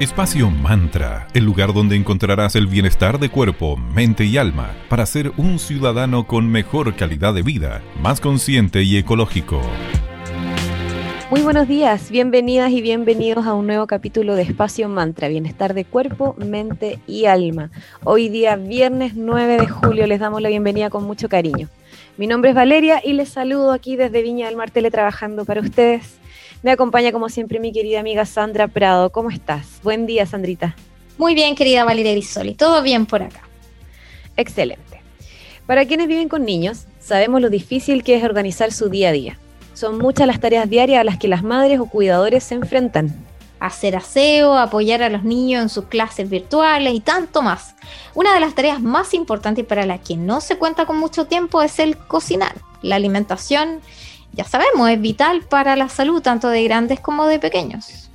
Espacio Mantra, el lugar donde encontrarás el bienestar de cuerpo, mente y alma para ser un ciudadano con mejor calidad de vida, más consciente y ecológico. Muy buenos días, bienvenidas y bienvenidos a un nuevo capítulo de Espacio Mantra, bienestar de cuerpo, mente y alma. Hoy día, viernes 9 de julio, les damos la bienvenida con mucho cariño. Mi nombre es Valeria y les saludo aquí desde Viña del Mar teletrabajando para ustedes me acompaña como siempre mi querida amiga Sandra Prado. ¿Cómo estás? Buen día, Sandrita. Muy bien, querida Valeria Grisoli. Todo bien por acá. Excelente. Para quienes viven con niños, sabemos lo difícil que es organizar su día a día. Son muchas las tareas diarias a las que las madres o cuidadores se enfrentan. Hacer aseo, apoyar a los niños en sus clases virtuales y tanto más. Una de las tareas más importantes para la que no se cuenta con mucho tiempo es el cocinar. La alimentación ya sabemos, es vital para la salud tanto de grandes como de pequeños.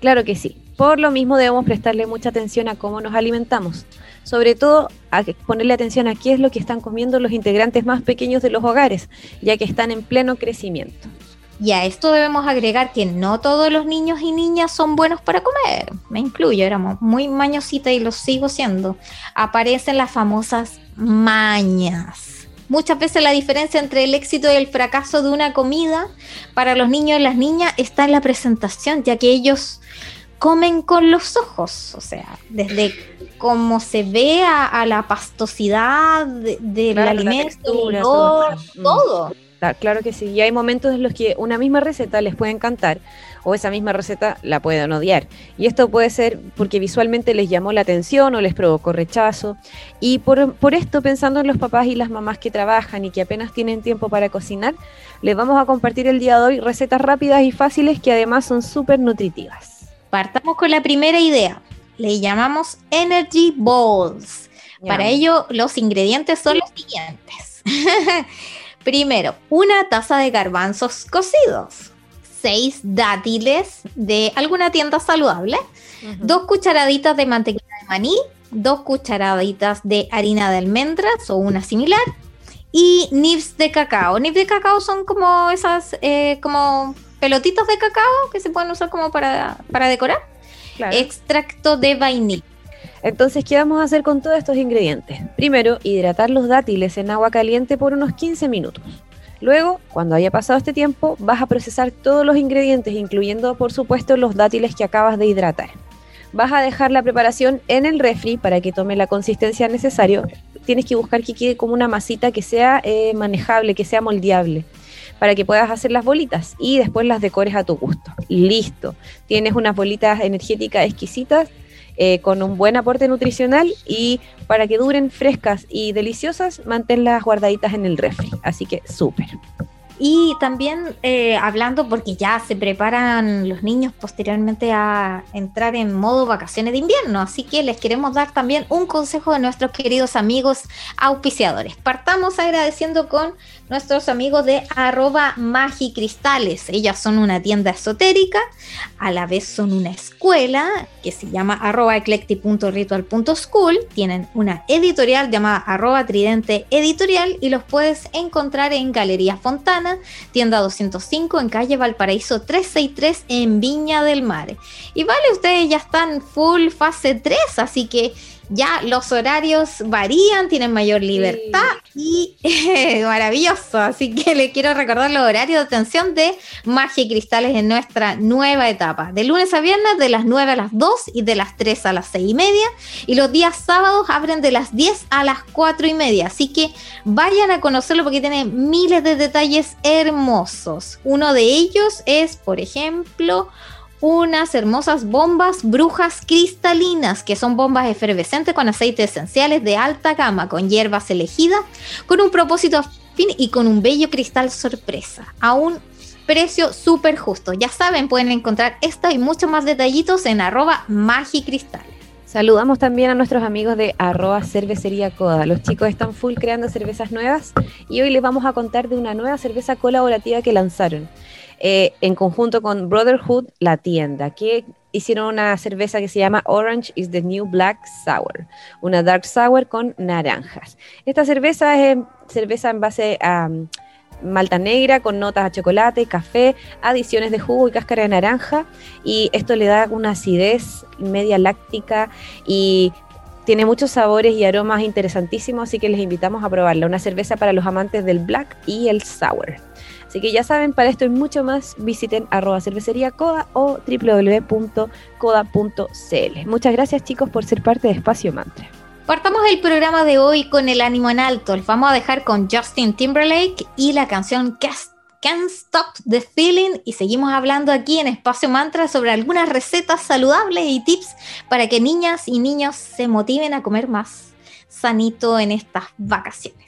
Claro que sí. Por lo mismo debemos prestarle mucha atención a cómo nos alimentamos. Sobre todo a ponerle atención a qué es lo que están comiendo los integrantes más pequeños de los hogares, ya que están en pleno crecimiento. Y a esto debemos agregar que no todos los niños y niñas son buenos para comer. Me incluyo, éramos muy mañositas y lo sigo siendo. Aparecen las famosas mañas Muchas veces la diferencia entre el éxito y el fracaso de una comida para los niños y las niñas está en la presentación, ya que ellos comen con los ojos, o sea, desde cómo se ve a, la pastosidad del alimento, el todo. Claro que sí, y hay momentos en los que una misma receta les puede encantar o esa misma receta la pueden odiar. Y esto puede ser porque visualmente les llamó la atención o les provocó rechazo. Y por, por esto, pensando en los papás y las mamás que trabajan y que apenas tienen tiempo para cocinar, les vamos a compartir el día de hoy recetas rápidas y fáciles que además son súper nutritivas. Partamos con la primera idea. Le llamamos Energy Balls. Para ello, los ingredientes son los siguientes. Primero, una taza de garbanzos cocidos, seis dátiles de alguna tienda saludable, dos cucharaditas de mantequilla de maní, dos cucharaditas de harina de almendras o una similar y nibs de cacao. Nibs de cacao son como esas, eh, como pelotitos de cacao que se pueden usar como para, decorar. Extracto de vainilla. Entonces, ¿qué vamos a hacer con todos estos ingredientes? Primero, hidratar los dátiles en agua caliente por unos 15 minutos. Luego, cuando haya pasado este tiempo, vas a procesar todos los ingredientes, incluyendo por supuesto los dátiles que acabas de hidratar. Vas a dejar la preparación en el refri para que tome la consistencia necesaria. Tienes que buscar que quede como una masita que sea eh, manejable, que sea moldeable para que puedas hacer las bolitas y después las decores a tu gusto. Listo. Tienes unas bolitas energéticas exquisitas eh, con un buen aporte nutricional y para que duren frescas y deliciosas, manténlas guardaditas en el refri. Así que súper. Y también eh, hablando porque ya se preparan los niños posteriormente a entrar en modo vacaciones de invierno, así que les queremos dar también un consejo de nuestros queridos amigos auspiciadores. Partamos agradeciendo con nuestros amigos de arroba magicristales. Ellas son una tienda esotérica, a la vez son una escuela que se llama arroba eclectic.ritual.school. Tienen una editorial llamada arroba tridente editorial y los puedes encontrar en Galería Fontana, tienda 205 en calle Valparaíso 363 en Viña del Mar. Y vale, ustedes ya están full fase 3, así que ya los horarios varían, tienen mayor libertad y maravilloso. Así que le quiero recordar los horarios de atención de Magia y Cristales en nuestra nueva etapa. De lunes a viernes de las 9 a las 2 y de las 3 a las 6 y media. Y los días sábados abren de las 10 a las 4 y media. Así que vayan a conocerlo porque tiene miles de detalles hermosos. Uno de ellos es, por ejemplo, unas hermosas bombas brujas cristalinas, que son bombas efervescentes con aceites esenciales de alta gama, con hierbas elegidas, con un propósito fin y con un bello cristal sorpresa, a un precio súper justo. Ya saben, pueden encontrar esta y muchos más detallitos en arroba magicristales. Saludamos también a nuestros amigos de arroba cervecería coda. Los chicos están full creando cervezas nuevas y hoy les vamos a contar de una nueva cerveza colaborativa que lanzaron. Eh, en conjunto con Brotherhood, la tienda, que hicieron una cerveza que se llama Orange is the New Black Sour, una dark sour con naranjas. Esta cerveza es cerveza en base a malta negra con notas a chocolate, café, adiciones de jugo y cáscara de naranja. Y esto le da una acidez media láctica y tiene muchos sabores y aromas interesantísimos, así que les invitamos a probarla. Una cerveza para los amantes del black y el sour. Así que ya saben, para esto y mucho más, visiten arroba cervecería coda o www.coda.cl. Muchas gracias chicos por ser parte de Espacio Mantra. Partamos el programa de hoy con el ánimo en alto. Les vamos a dejar con Justin Timberlake y la canción Can't Stop the Feeling y seguimos hablando aquí en Espacio Mantra sobre algunas recetas saludables y tips para que niñas y niños se motiven a comer más sanito en estas vacaciones.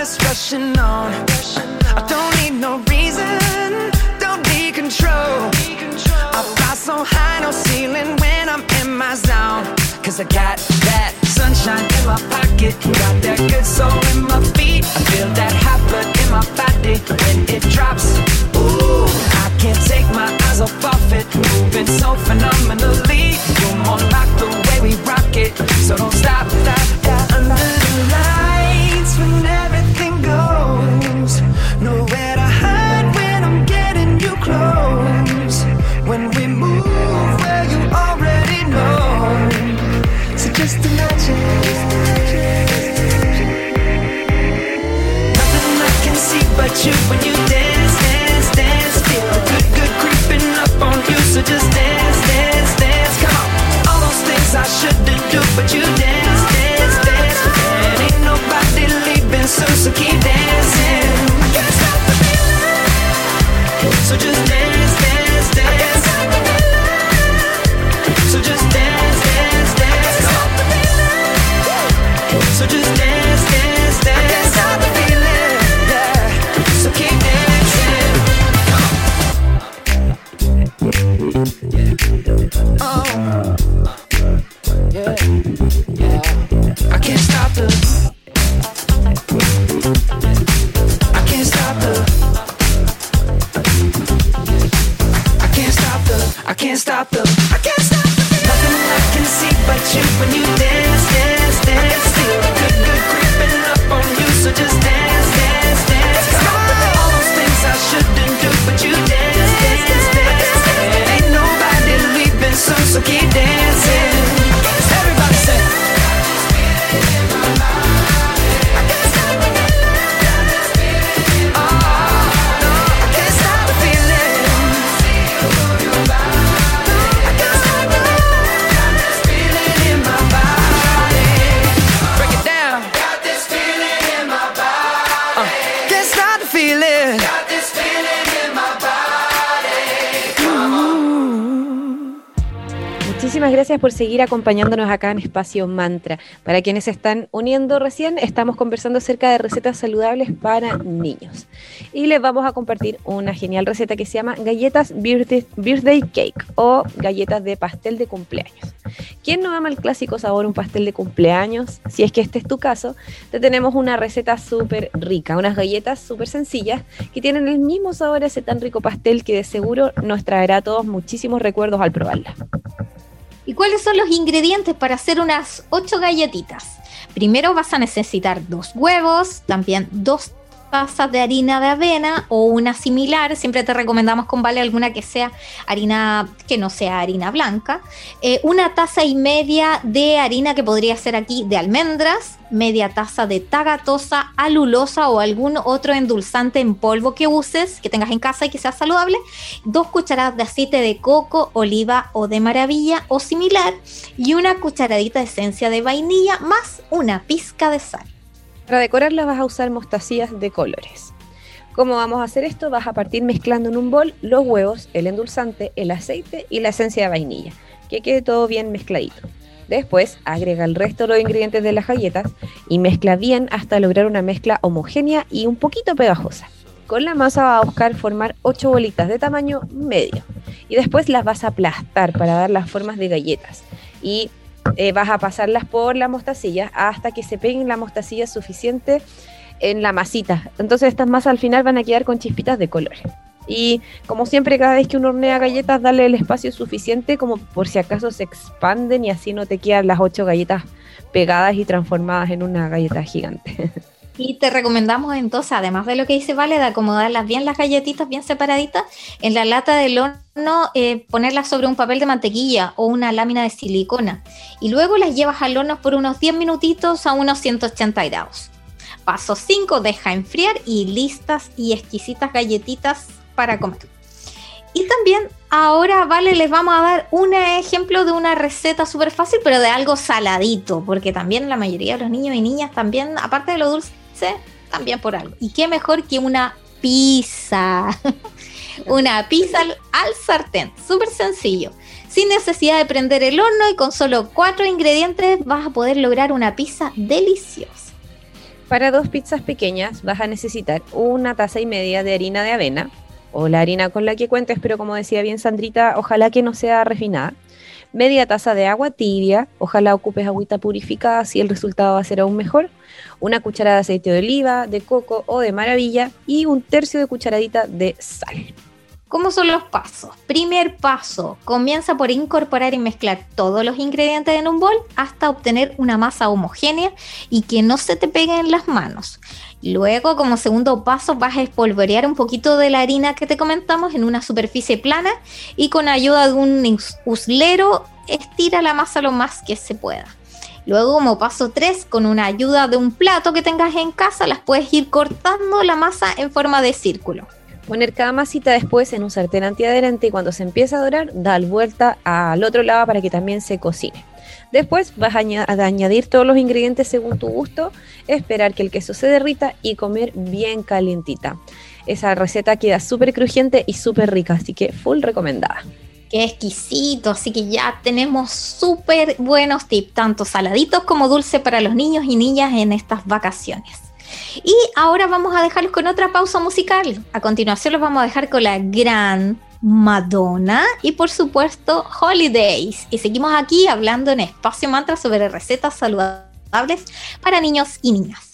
It's rushing on. I don't need no reason, don't need control. I fly so high, no ceiling when I'm in my zone. Cause I got that sunshine in my pocket, got that good soul in my feet. I feel that hot blood in my body when it drops. Ooh, I can't take my eyes off of it, moving so phenomenally. You're more like the way we rock it, so don't stop, stop, stop. You when you dance, dance, dance. Feel good, good creeping up on you. So just dance, dance, dance. Come. All those things I shouldn't do, but you dance, can't stop the. I can't stop the. Nothing I can see but you when you Muchísimas gracias por seguir acompañándonos acá en Espacio Mantra. Para quienes se están uniendo recién, estamos conversando acerca de recetas saludables para niños. Y les vamos a compartir una genial receta que se llama galletas birthday, cake o galletas de pastel de cumpleaños. ¿Quién no ama el clásico sabor un pastel de cumpleaños? Si es que este es tu caso, te tenemos una receta súper rica, unas galletas súper sencillas que tienen el mismo sabor a ese tan rico pastel que de seguro nos traerá a todos muchísimos recuerdos al probarla. ¿Y cuáles son los ingredientes para hacer unas 8 galletitas? Primero vas a necesitar dos huevos, también dos tazas de harina de avena o una similar. Siempre te recomendamos con vale alguna que sea harina, que no sea harina blanca. Eh, una taza y media de harina que podría ser aquí de almendras, media taza de tagatosa, alulosa o algún otro endulzante en polvo que uses, que tengas en casa y que sea saludable. Dos cucharadas de aceite de coco, oliva o de maravilla o similar. Y una cucharadita de esencia de vainilla más una pizca de sal. Para decorarla vas a usar mostacillas de colores. ¿Cómo vamos a hacer esto? Vas a partir mezclando en un bol los huevos, el endulzante, el aceite y la esencia de vainilla, que quede todo bien mezcladito. Después agrega el resto de los ingredientes de las galletas y mezcla bien hasta lograr una mezcla homogénea y un poquito pegajosa. Con la masa vas a buscar formar 8 bolitas de tamaño medio y después las vas a aplastar para dar las formas de galletas. Y eh, vas a pasarlas por la mostacilla hasta que se peguen la mostacilla suficiente en la masita. Entonces estas masas al final van a quedar con chispitas de color. Y como siempre, cada vez que uno hornea galletas, darle el espacio suficiente como por si acaso se expanden y así no te quedan las ocho galletas pegadas y transformadas en una galleta gigante. Y te recomendamos entonces, además de lo que dice Vale, de acomodarlas bien las galletitas, bien separaditas, en la lata del horno eh, ponerlas sobre un papel de mantequilla o una lámina de silicona. Y luego las llevas al horno por unos 10 minutitos a unos 180 grados. Paso 5, deja enfriar y listas y exquisitas galletitas para comer. Y también ahora, vale, les vamos a dar un ejemplo de una receta súper fácil, pero de algo saladito, porque también la mayoría de los niños y niñas también, aparte de lo dulce, también por algo. Y qué mejor que una pizza. una pizza al, sartén, súper sencillo. Sin necesidad de prender el horno y con solo cuatro ingredientes vas a poder lograr una pizza deliciosa. Para dos pizzas pequeñas vas a necesitar una taza y media de harina de avena o la harina con la que cuentes, pero como decía bien Sandrita, ojalá que no sea refinada media taza de agua tibia, ojalá ocupes agüita purificada si el resultado va a ser aún mejor, una cucharada de aceite de oliva, de coco o de maravilla y un tercio de cucharadita de sal. ¿Cómo son los pasos? Primer paso, comienza por incorporar y mezclar todos los ingredientes en un bol hasta obtener una masa homogénea y que no se te pegue en las manos. Luego, como segundo paso, vas a espolvorear un poquito de la harina que te comentamos en una superficie plana y con ayuda de un uslero estira la masa lo más que se pueda. Luego, como paso 3, con una ayuda de un plato que tengas en casa, las puedes ir cortando la masa en forma de círculo. Poner cada masita después en un sartén antiadherente y cuando se empieza a dorar, dar vuelta al otro lado para que también se cocine. Después vas a, añadir todos los ingredientes según tu gusto, esperar que el queso se derrita y comer bien calientita. Esa receta queda súper crujiente y súper rica, así que full recomendada. Qué exquisito, así que ya tenemos súper buenos tips, tanto saladitos como dulces para los niños y niñas en estas vacaciones. Y ahora vamos a dejarlos con otra pausa musical. A continuación los vamos a dejar con la gran Madonna y por supuesto Holidays. Y seguimos aquí hablando en Espacio Mantra sobre recetas saludables para niños y niñas.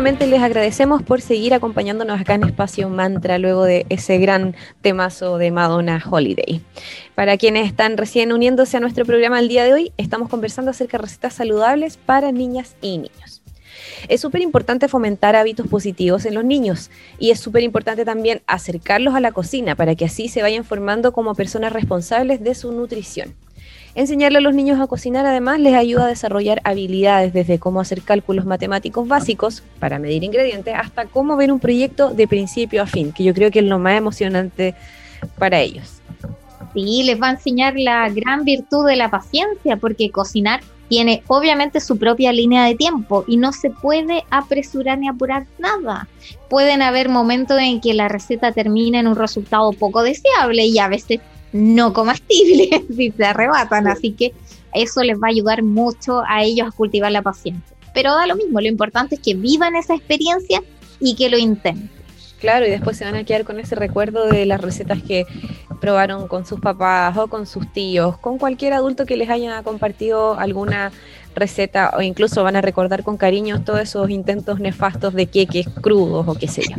Les agradecemos por seguir acompañándonos acá en Espacio Mantra luego de ese gran temazo de Madonna Holiday. Para quienes están recién uniéndose a nuestro programa el día de hoy, estamos conversando acerca de recetas saludables para niñas y niños. Es súper importante fomentar hábitos positivos en los niños y es súper importante también acercarlos a la cocina para que así se vayan formando como personas responsables de su nutrición. Enseñarle a los niños a cocinar además les ayuda a desarrollar habilidades desde cómo hacer cálculos matemáticos básicos para medir ingredientes hasta cómo ver un proyecto de principio a fin, que yo creo que es lo más emocionante para ellos. Sí, les va a enseñar la gran virtud de la paciencia, porque cocinar tiene obviamente su propia línea de tiempo y no se puede apresurar ni apurar nada. Pueden haber momentos en que la receta termina en un resultado poco deseable y a veces no comestibles si se arrebatan, así que eso les va a ayudar mucho a ellos a cultivar la paciencia. Pero da lo mismo, lo importante es que vivan esa experiencia y que lo intenten. Claro, y después se van a quedar con ese recuerdo de las recetas que probaron con sus papás o con sus tíos, con cualquier adulto que les haya compartido alguna receta o incluso van a recordar con cariño todos esos intentos nefastos de queques crudos o qué sé yo.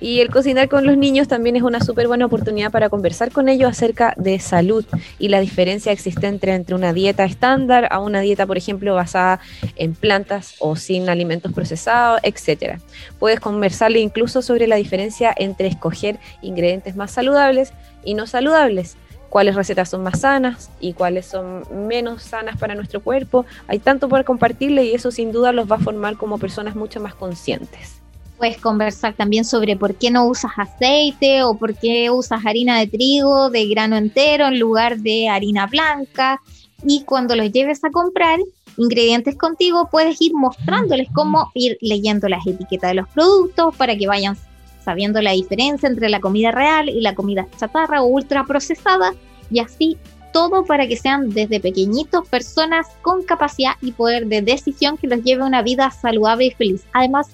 Y el cocinar con los niños también es una súper buena oportunidad para conversar con ellos acerca de salud y la diferencia existente entre una dieta estándar a una dieta, por ejemplo, basada en plantas o sin alimentos procesados, etc. Puedes conversarle incluso sobre la diferencia entre escoger ingredientes más saludables y no saludables cuáles recetas son más sanas y cuáles son menos sanas para nuestro cuerpo. Hay tanto por compartirle y eso sin duda los va a formar como personas mucho más conscientes. Puedes conversar también sobre por qué no usas aceite o por qué usas harina de trigo de grano entero en lugar de harina blanca. Y cuando los lleves a comprar ingredientes contigo, puedes ir mostrándoles cómo ir leyendo las etiquetas de los productos para que vayan sabiendo la diferencia entre la comida real y la comida chatarra o ultra procesada y así todo para que sean desde pequeñitos personas con capacidad y poder de decisión que los lleve a una vida saludable y feliz. Además,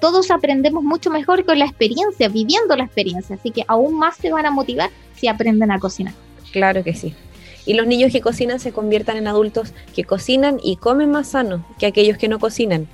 todos aprendemos mucho mejor con la experiencia, viviendo la experiencia, así que aún más se van a motivar si aprenden a cocinar. Claro que sí. Y los niños que cocinan se conviertan en adultos que cocinan y comen más sano que aquellos que no cocinan.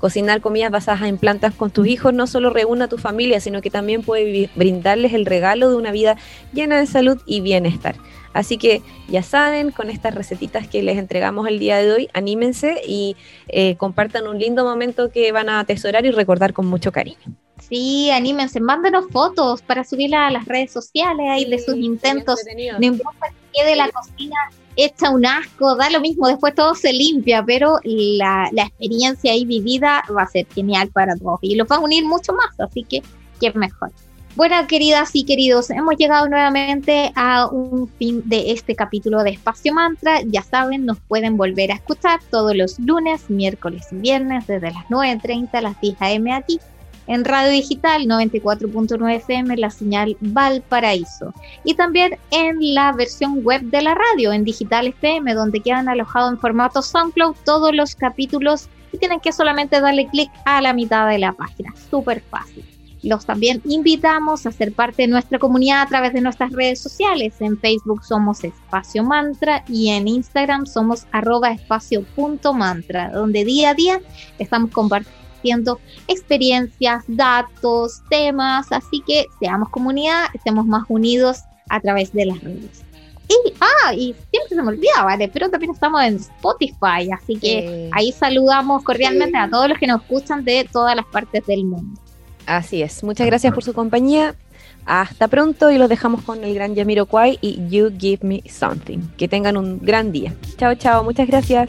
Cocinar comidas basadas en plantas con tus hijos no solo reúne a tu familia, sino que también puede brindarles el regalo de una vida llena de salud y bienestar. Así que ya saben, con estas recetitas que les entregamos el día de hoy, anímense y eh, compartan un lindo momento que van a atesorar y recordar con mucho cariño. Sí, anímense, mándenos fotos para subirla a las redes sociales ahí de sus intentos. No importa que quede la cocina echa un asco, da lo mismo, después todo se limpia, pero la, experiencia ahí vivida va a ser genial para todos y los va a unir mucho más, así que qué mejor. Bueno, queridas y queridos, hemos llegado nuevamente a un fin de este capítulo de Espacio Mantra. Ya saben, nos pueden volver a escuchar todos los lunes, miércoles y viernes desde las 9.30 a las 10 am aquí en radio digital 94.9 FM, la señal Valparaíso. Y también en la versión web de la radio, en Digital FM, donde quedan alojados en formato SoundCloud todos los capítulos y tienen que solamente darle clic a la mitad de la página. Súper fácil. Los también invitamos a ser parte de nuestra comunidad a través de nuestras redes sociales. En Facebook somos Espacio Mantra y en Instagram somos arroba espacio.mantra, donde día a día estamos compartiendo experiencias, datos, temas. Así que seamos comunidad, estemos más unidos a través de las redes. Y, ah, y siempre se me olvida, ¿vale? Pero también estamos en Spotify, así que ahí saludamos cordialmente a todos los que nos escuchan de todas las partes del mundo. Así es. Muchas gracias por su compañía. Hasta pronto y los dejamos con el gran Yamiro Kwai y You Give Me Something. Que tengan un gran día. Chao, chao. Muchas gracias.